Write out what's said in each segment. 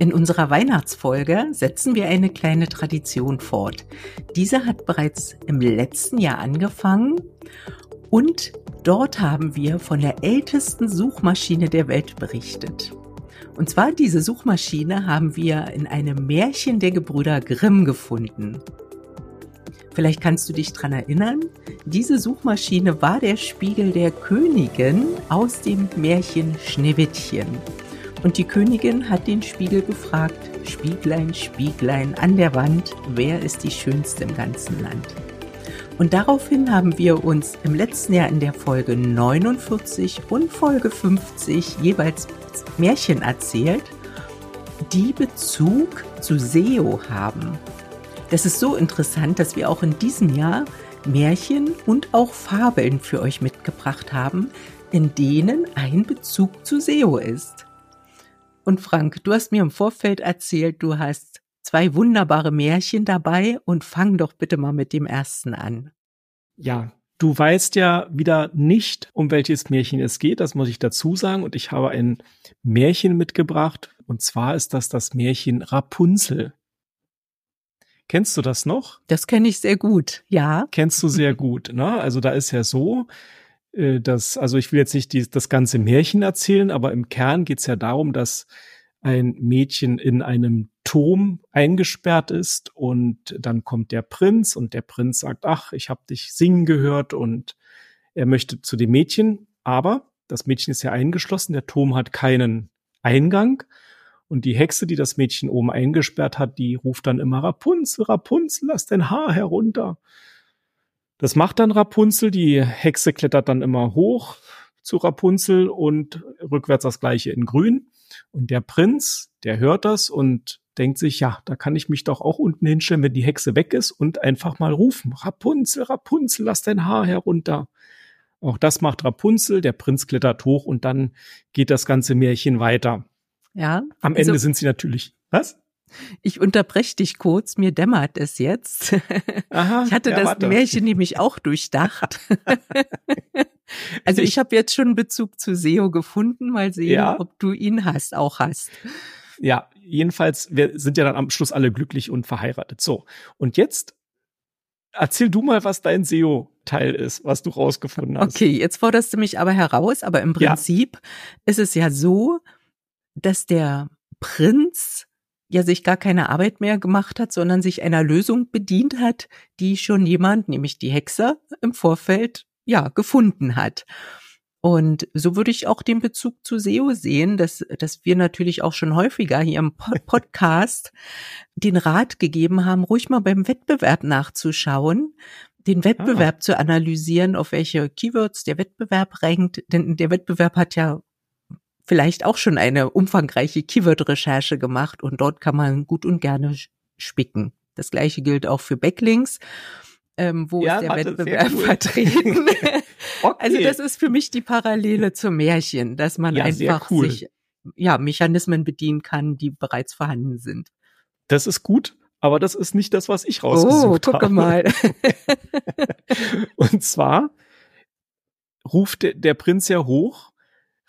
In unserer Weihnachtsfolge setzen wir eine kleine Tradition fort. Diese hat bereits im letzten Jahr angefangen und dort haben wir von der ältesten Suchmaschine der Welt berichtet. Und zwar diese Suchmaschine haben wir in einem Märchen der Gebrüder Grimm gefunden. Vielleicht kannst du dich dran erinnern, diese Suchmaschine war der Spiegel der Königin aus dem Märchen Schneewittchen. Und die Königin hat den Spiegel gefragt, Spieglein, Spieglein an der Wand, wer ist die Schönste im ganzen Land? Und daraufhin haben wir uns im letzten Jahr in der Folge 49 und Folge 50 jeweils Märchen erzählt, die Bezug zu SEO haben. Das ist so interessant, dass wir auch in diesem Jahr Märchen und auch Fabeln für euch mitgebracht haben, in denen ein Bezug zu SEO ist. Und Frank, du hast mir im Vorfeld erzählt, du hast zwei wunderbare Märchen dabei und fang doch bitte mal mit dem ersten an. Ja, du weißt ja wieder nicht, um welches Märchen es geht, das muss ich dazu sagen. Und ich habe ein Märchen mitgebracht. Und zwar ist das das Märchen Rapunzel. Kennst du das noch? Das kenne ich sehr gut, ja. Kennst du sehr gut, ne? Also da ist ja so, äh, das, also ich will jetzt nicht die, das ganze Märchen erzählen, aber im Kern geht es ja darum, dass ein Mädchen in einem Turm eingesperrt ist und dann kommt der Prinz und der Prinz sagt, ach, ich habe dich singen gehört und er möchte zu dem Mädchen, aber das Mädchen ist ja eingeschlossen, der Turm hat keinen Eingang und die Hexe, die das Mädchen oben eingesperrt hat, die ruft dann immer Rapunzel, Rapunzel, lass dein Haar herunter. Das macht dann Rapunzel. Die Hexe klettert dann immer hoch zu Rapunzel und rückwärts das gleiche in grün. Und der Prinz, der hört das und denkt sich, ja, da kann ich mich doch auch unten hinstellen, wenn die Hexe weg ist und einfach mal rufen, Rapunzel, Rapunzel, lass dein Haar herunter. Auch das macht Rapunzel, der Prinz klettert hoch und dann geht das ganze Märchen weiter. Ja. Am Ende also, sind sie natürlich, was? Ich unterbreche dich kurz, mir dämmert es jetzt. Aha, ich hatte ja, das warte. Märchen nämlich auch durchdacht. also ich, ich habe jetzt schon Bezug zu SEO gefunden, mal sehen, ja. ob du ihn hast, auch hast. Ja, jedenfalls, wir sind ja dann am Schluss alle glücklich und verheiratet. So, und jetzt erzähl du mal, was dein SEO-Teil ist, was du rausgefunden hast. Okay, jetzt forderst du mich aber heraus, aber im Prinzip ja. ist es ja so, dass der Prinz ja sich gar keine Arbeit mehr gemacht hat, sondern sich einer Lösung bedient hat, die schon jemand, nämlich die Hexe, im Vorfeld ja gefunden hat. Und so würde ich auch den Bezug zu SEO sehen, dass, dass wir natürlich auch schon häufiger hier im Podcast den Rat gegeben haben, ruhig mal beim Wettbewerb nachzuschauen, den Wettbewerb ah. zu analysieren, auf welche Keywords der Wettbewerb rankt. Denn der Wettbewerb hat ja vielleicht auch schon eine umfangreiche Keyword-Recherche gemacht und dort kann man gut und gerne spicken. Das gleiche gilt auch für Backlinks. Ähm, wo ja, ist der warte, Wettbewerb cool. vertreten? okay. Also das ist für mich die Parallele zum Märchen, dass man ja, einfach cool. sich ja Mechanismen bedienen kann, die bereits vorhanden sind. Das ist gut, aber das ist nicht das, was ich rausgesucht oh, gucke habe. mal. und zwar ruft der, der Prinz ja hoch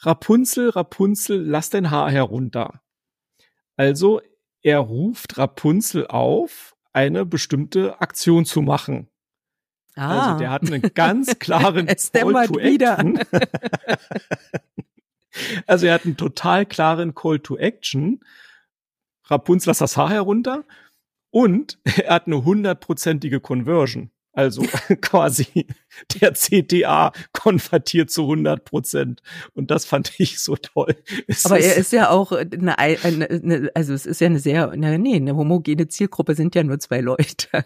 Rapunzel, Rapunzel, lass dein Haar herunter. Also er ruft Rapunzel auf, eine bestimmte Aktion zu machen. Ah. Also der hat einen ganz klaren Call to Action. also er hat einen total klaren Call to Action. Rapunzel, lass das Haar herunter. Und er hat eine hundertprozentige Conversion. Also quasi der CTA konvertiert zu 100 Prozent. Und das fand ich so toll. Es Aber er ist ja auch eine, eine, eine, also es ist ja eine sehr, nee, eine homogene Zielgruppe sind ja nur zwei Leute.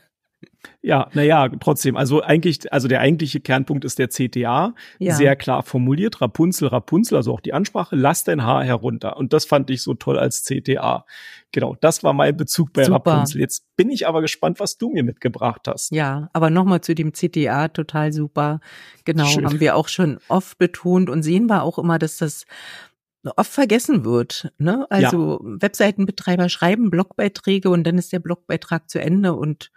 Ja, naja, trotzdem. Also eigentlich, also der eigentliche Kernpunkt ist der CTA. Ja. Sehr klar formuliert. Rapunzel, Rapunzel, also auch die Ansprache, lass dein Haar herunter. Und das fand ich so toll als CTA. Genau, das war mein Bezug bei Super. Rapunzel. Jetzt bin ich aber gespannt, was du mir mitgebracht hast. Ja, aber nochmal zu dem CTA, total super. Genau, Schön. haben wir auch schon oft betont und sehen wir auch immer, dass das oft vergessen wird. Ne? Also ja. Webseitenbetreiber schreiben Blogbeiträge und dann ist der Blogbeitrag zu Ende und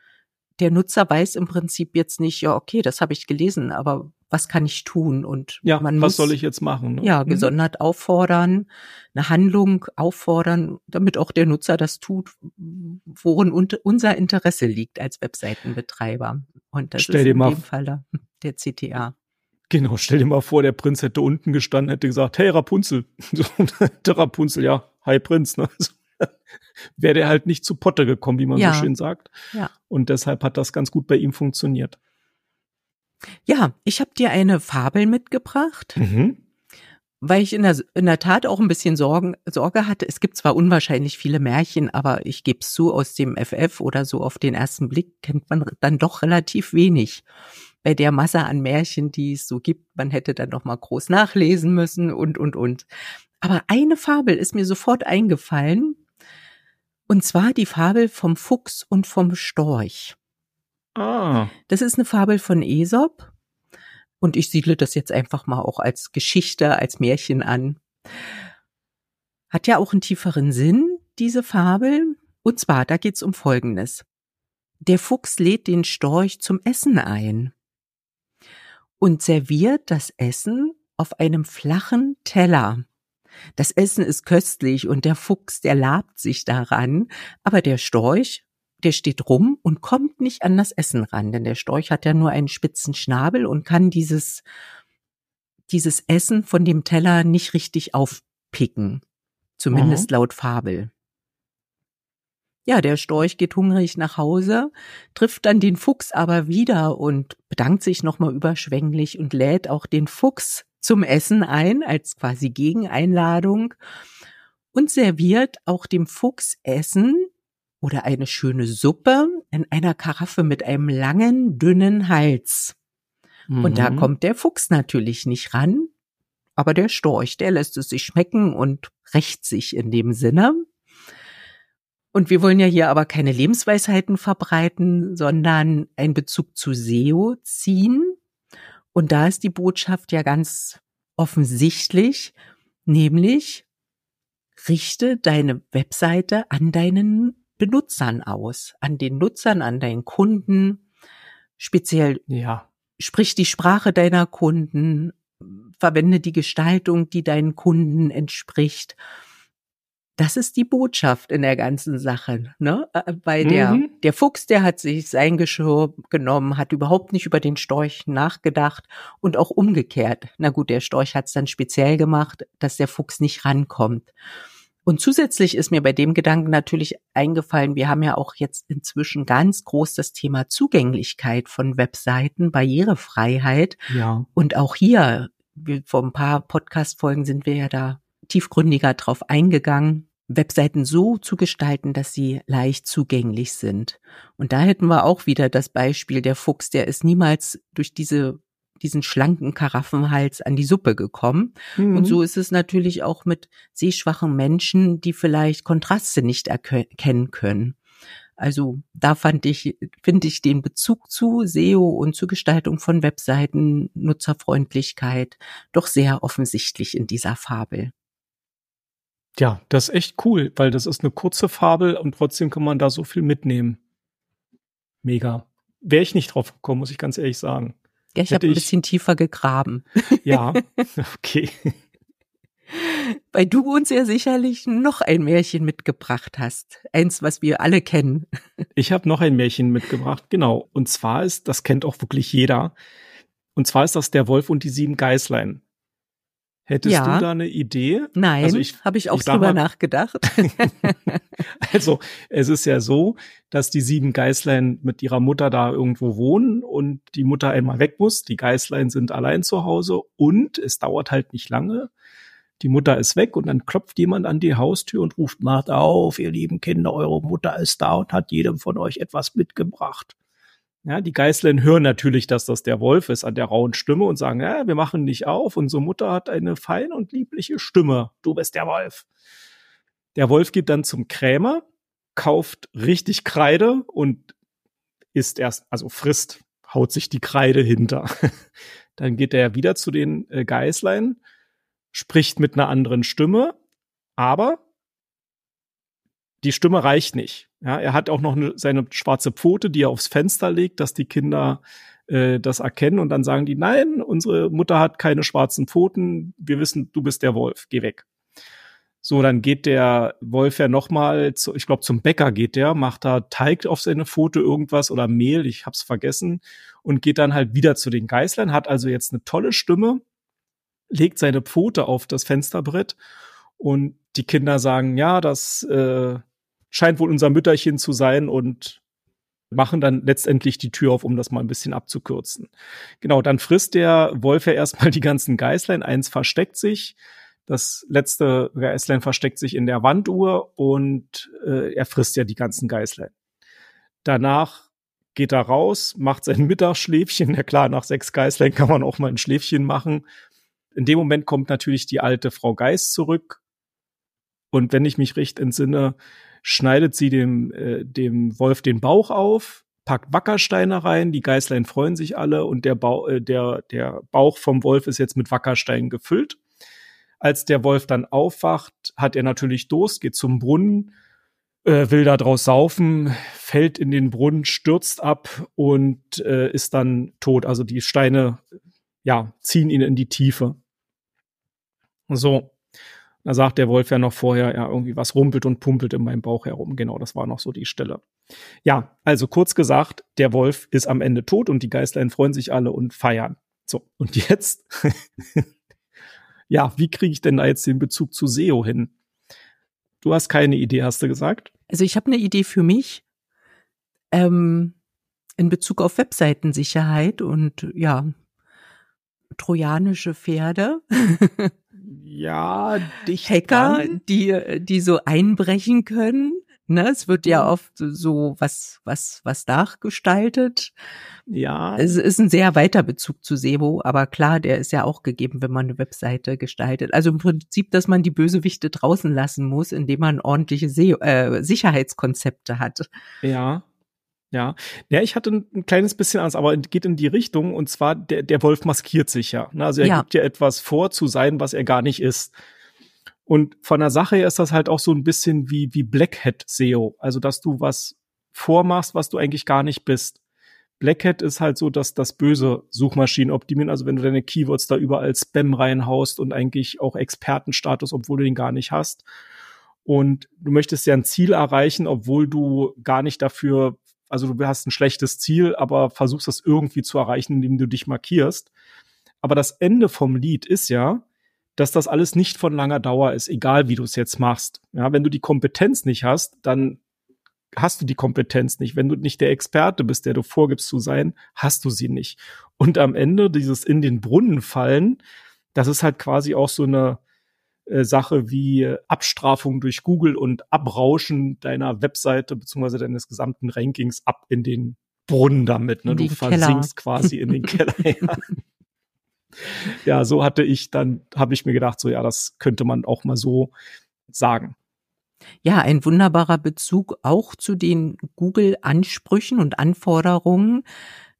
der Nutzer weiß im Prinzip jetzt nicht, ja, okay, das habe ich gelesen, aber was kann ich tun? Und ja, man was muss, soll ich jetzt machen? Ne? Ja, Mhm. gesondert auffordern, eine Handlung auffordern, damit auch der Nutzer das tut, worin un unser Interesse liegt als Webseitenbetreiber. Und das Stell ist dir in mal dem Fall der, der CTA. Genau, stell dir mal vor, der Prinz hätte unten gestanden, hätte gesagt, hey Rapunzel. So, der Rapunzel, ja, hi Prinz. Ne? So, Wäre der halt nicht zu Potte gekommen, wie man Ja. so schön sagt. Ja. Und deshalb hat das ganz gut bei ihm funktioniert. Ja, ich habe dir eine Fabel mitgebracht. Mhm. weil ich in der, in der Tat auch ein bisschen Sorgen, Sorge hatte. Es gibt zwar unwahrscheinlich viele Märchen, aber ich gebe es zu, aus dem FF oder so auf den ersten Blick kennt man dann doch relativ wenig. Bei der Masse an Märchen, die es so gibt, man hätte dann noch mal groß nachlesen müssen und, und, und. Aber eine Fabel ist mir sofort eingefallen. Und zwar die Fabel vom Fuchs und vom Storch. Ah, Das ist eine Fabel von Aesop. Und ich siedle das jetzt einfach mal auch als Geschichte, als Märchen an. Hat ja auch einen tieferen Sinn, diese Fabel. Und zwar, da geht's um Folgendes. Der Fuchs lädt den Storch zum Essen ein und serviert das Essen auf einem flachen Teller. Das Essen ist köstlich und der Fuchs, der labt sich daran, aber der Storch, der steht rum und kommt nicht an das Essen ran, denn der Storch hat ja nur einen spitzen Schnabel und kann dieses, dieses Essen von dem Teller nicht richtig aufpicken. Zumindest laut Fabel. Ja, der Storch geht hungrig nach Hause, trifft dann den Fuchs aber wieder und bedankt sich nochmal überschwänglich und lädt auch den Fuchs zum Essen ein, als quasi Gegeneinladung und serviert auch dem Fuchs Essen oder eine schöne Suppe in einer Karaffe mit einem langen, dünnen Hals. Und da Mhm. kommt der Fuchs natürlich nicht ran, aber der Storch, der lässt es sich schmecken und rächt sich in dem Sinne. Und wir wollen ja hier aber keine Lebensweisheiten verbreiten, sondern einen Bezug zu SEO ziehen. Und da ist die Botschaft ja ganz offensichtlich, nämlich richte deine Webseite an deinen Benutzern aus, an den Nutzern, an deinen Kunden, speziell Ja. sprich die Sprache deiner Kunden, verwende die Gestaltung, die deinen Kunden entspricht. Das ist die Botschaft in der ganzen Sache, ne? Äh, Bei der, Mhm. der Fuchs, der hat sich sein Geschirr genommen, hat überhaupt nicht über den Storch nachgedacht und auch umgekehrt. Na gut, der Storch hat es dann speziell gemacht, dass der Fuchs nicht rankommt. Und zusätzlich ist mir bei dem Gedanken natürlich eingefallen, wir haben ja auch jetzt inzwischen ganz groß das Thema Zugänglichkeit von Webseiten, Barrierefreiheit. Ja. Und auch hier, wir, vor ein paar Podcast-Folgen sind wir ja da tiefgründiger drauf eingegangen, Webseiten so zu gestalten, dass sie leicht zugänglich sind. Und da hätten wir auch wieder das Beispiel der Fuchs, der ist niemals durch diese diesen schlanken Karaffenhals an die Suppe gekommen. Mhm. Und so ist es natürlich auch mit sehschwachen Menschen, die vielleicht Kontraste nicht erkennen können. Also da fand ich, finde ich den Bezug zu SEO und zur Gestaltung von Webseiten, Nutzerfreundlichkeit doch sehr offensichtlich in dieser Fabel. Ja, das ist echt cool, weil das ist eine kurze Fabel und trotzdem kann man da so viel mitnehmen. Mega. Wäre ich nicht drauf gekommen, muss ich ganz ehrlich sagen. Ja, ich habe ein bisschen tiefer gegraben. Ja, okay. Weil du uns ja sicherlich noch ein Märchen mitgebracht hast. Eins, was wir alle kennen. Ich habe noch ein Märchen mitgebracht, genau. Und zwar ist, das kennt auch wirklich jeder. Und zwar ist das der Wolf und die sieben Geißlein. Hättest Ja. du da eine Idee? Nein, Also habe ich auch ich drüber nachgedacht. Also, es ist ja so, dass die sieben Geißlein mit ihrer Mutter da irgendwo wohnen und die Mutter einmal weg muss. Die Geißlein sind allein zu Hause und es dauert halt nicht lange. Die Mutter ist weg und dann klopft jemand an die Haustür und ruft, macht auf, ihr lieben Kinder, eure Mutter ist da und hat jedem von euch etwas mitgebracht. Ja, die Geißlein hören natürlich, dass das der Wolf ist an der rauen Stimme und sagen, ja, wir machen nicht auf. Unsere Mutter hat eine feine und liebliche Stimme. Du bist der Wolf. Der Wolf geht dann zum Krämer, kauft richtig Kreide und isst erst, also frisst, haut sich die Kreide hinter. Dann geht er wieder zu den äh, Geißlein, spricht mit einer anderen Stimme, aber die Stimme reicht nicht. Ja, er hat auch noch eine, seine schwarze Pfote, die er aufs Fenster legt, dass die Kinder äh, das erkennen und dann sagen die, nein, unsere Mutter hat keine schwarzen Pfoten, wir wissen, du bist der Wolf, geh weg. So, dann geht der Wolf ja nochmal, ich glaube zum Bäcker geht der, macht da Teig auf seine Pfote irgendwas oder Mehl, ich hab's vergessen, und geht dann halt wieder zu den Geißlern, hat also jetzt eine tolle Stimme, legt seine Pfote auf das Fensterbrett und die Kinder sagen, ja, das äh, scheint wohl unser Mütterchen zu sein und machen dann letztendlich die Tür auf, um das mal ein bisschen abzukürzen. Genau, dann frisst der Wolf ja erstmal die ganzen Geißlein, eins versteckt sich, das letzte Geißlein versteckt sich in der Wanduhr und äh, er frisst ja die ganzen Geißlein. Danach geht er raus, macht sein Mittagsschläfchen. Ja klar, nach sechs Geißlein kann man auch mal ein Schläfchen machen. In dem Moment kommt natürlich die alte Frau Geiß zurück. Und wenn ich mich recht entsinne, schneidet sie dem, äh, dem Wolf den Bauch auf, packt Wackersteine rein, die Geißlein freuen sich alle und der, Bauch, äh, der, der Bauch vom Wolf ist jetzt mit Wackersteinen gefüllt. Als der Wolf dann aufwacht, hat er natürlich Durst, geht zum Brunnen, äh, will da draus saufen, fällt in den Brunnen, stürzt ab und äh, ist dann tot. Also die Steine, ja, ziehen ihn in die Tiefe. So. Da sagt der Wolf ja noch vorher, ja, irgendwie was rumpelt und pumpelt in meinem Bauch herum. Genau, das war noch so die Stelle. Ja, also kurz gesagt, der Wolf ist am Ende tot und die Geißlein freuen sich alle und feiern. So, und jetzt ja, wie kriege ich denn da jetzt den Bezug zu SEO hin? Du hast keine Idee, hast du gesagt? Also ich habe eine Idee für mich ähm, in Bezug auf Webseitensicherheit und ja, trojanische Pferde. ja, dich Hacker, die die so einbrechen können Ne, es wird ja mhm. oft so was, was, was nachgestaltet. Ja. Es ist ein sehr weiter Bezug zu Sebo, aber klar, der ist ja auch gegeben, wenn man eine Webseite gestaltet. Also im Prinzip, dass man die Bösewichte draußen lassen muss, indem man ordentliche Se äh, Sicherheitskonzepte hat. Ja. Ja, ja, ich hatte ein, ein kleines bisschen Angst, aber geht in die Richtung und zwar der, der Wolf maskiert sich ja. Ne? Also er ja. gibt ja etwas vor zu sein, was er gar nicht ist. Und von der Sache her ist das halt auch so ein bisschen wie, wie Black Hat SEO. Also, dass du was vormachst, was du eigentlich gar nicht bist. Black Hat ist halt so, dass das böse Suchmaschinen optimieren. Also, wenn du deine Keywords da überall Spam reinhaust und eigentlich auch Expertenstatus, obwohl du den gar nicht hast. Und du möchtest ja ein Ziel erreichen, obwohl du gar nicht dafür, also du hast ein schlechtes Ziel, aber versuchst das irgendwie zu erreichen, indem du dich markierst. Aber das Ende vom Lied ist ja, dass das alles nicht von langer Dauer ist, egal wie du es jetzt machst. Ja, wenn du die Kompetenz nicht hast, dann hast du die Kompetenz nicht. Wenn du nicht der Experte bist, der du vorgibst zu sein, hast du sie nicht. Und am Ende dieses in den Brunnen fallen, das ist halt quasi auch so eine äh, Sache wie Abstrafung durch Google und Abrauschen deiner Webseite beziehungsweise deines gesamten Rankings ab in den Brunnen damit. Ne? Du versinkst quasi in den Keller. Ja ja, so hatte ich dann, habe ich mir gedacht, so ja, das könnte man auch mal so sagen. Ja, ein wunderbarer Bezug auch zu den Google-Ansprüchen und Anforderungen.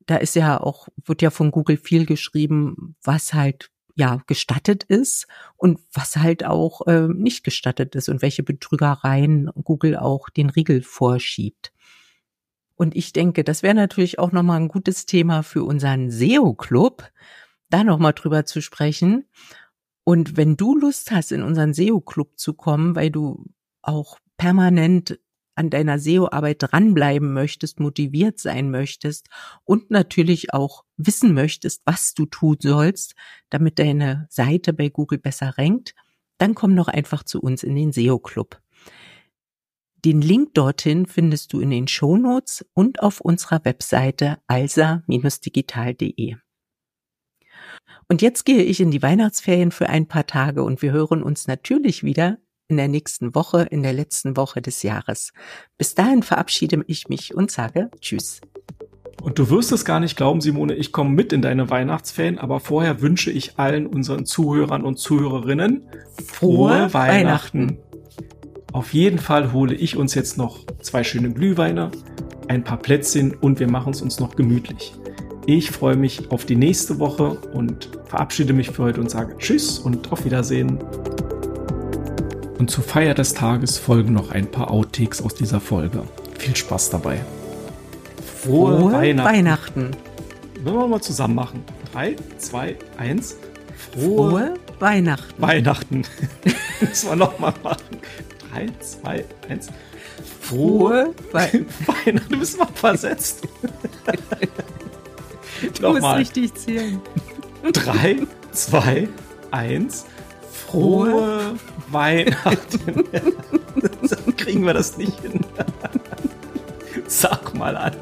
Da ist ja auch, wird ja von Google viel geschrieben, was halt ja gestattet ist und was halt auch äh, nicht gestattet ist und welche Betrügereien Google auch den Riegel vorschiebt. Und ich denke, das wäre natürlich auch nochmal ein gutes Thema für unseren SEO-Club, da nochmal drüber zu sprechen. Und wenn du Lust hast, in unseren SEO-Club zu kommen, weil du auch permanent an deiner SEO-Arbeit dranbleiben möchtest, motiviert sein möchtest und natürlich auch wissen möchtest, was du tun sollst, damit deine Seite bei Google besser rankt, dann komm doch einfach zu uns in den SEO-Club. Den Link dorthin findest du in den Shownotes und auf unserer Webseite alsa-digital.de. Und jetzt gehe ich in die Weihnachtsferien für ein paar Tage und wir hören uns natürlich wieder in der nächsten Woche, in der letzten Woche des Jahres. Bis dahin verabschiede ich mich und sage Tschüss. Und du wirst es gar nicht glauben, Simone, ich komme mit in deine Weihnachtsferien, aber vorher wünsche ich allen unseren Zuhörern und Zuhörerinnen frohe, frohe Weihnachten. Weihnachten. Auf jeden Fall hole ich uns jetzt noch zwei schöne Glühweine, ein paar Plätzchen und wir machen es uns noch gemütlich. Ich freue mich auf die nächste Woche und verabschiede mich für heute und sage Tschüss und auf Wiedersehen. Und zur Feier des Tages folgen noch ein paar Outtakes aus dieser Folge. Viel Spaß dabei. Frohe, Frohe Weihnachten. Weihnachten. wollen wir mal zusammen machen. Drei, zwei, eins. Frohe, Frohe Weihnachten. Weihnachten. Müssen wir nochmal machen. Drei, zwei, eins. Frohe We Weihnachten. Du bist mal versetzt. du musst richtig zählen. Drei, zwei, eins. Frohe, Frohe Weihnachten. Kriegen wir das nicht hin. Sag mal an.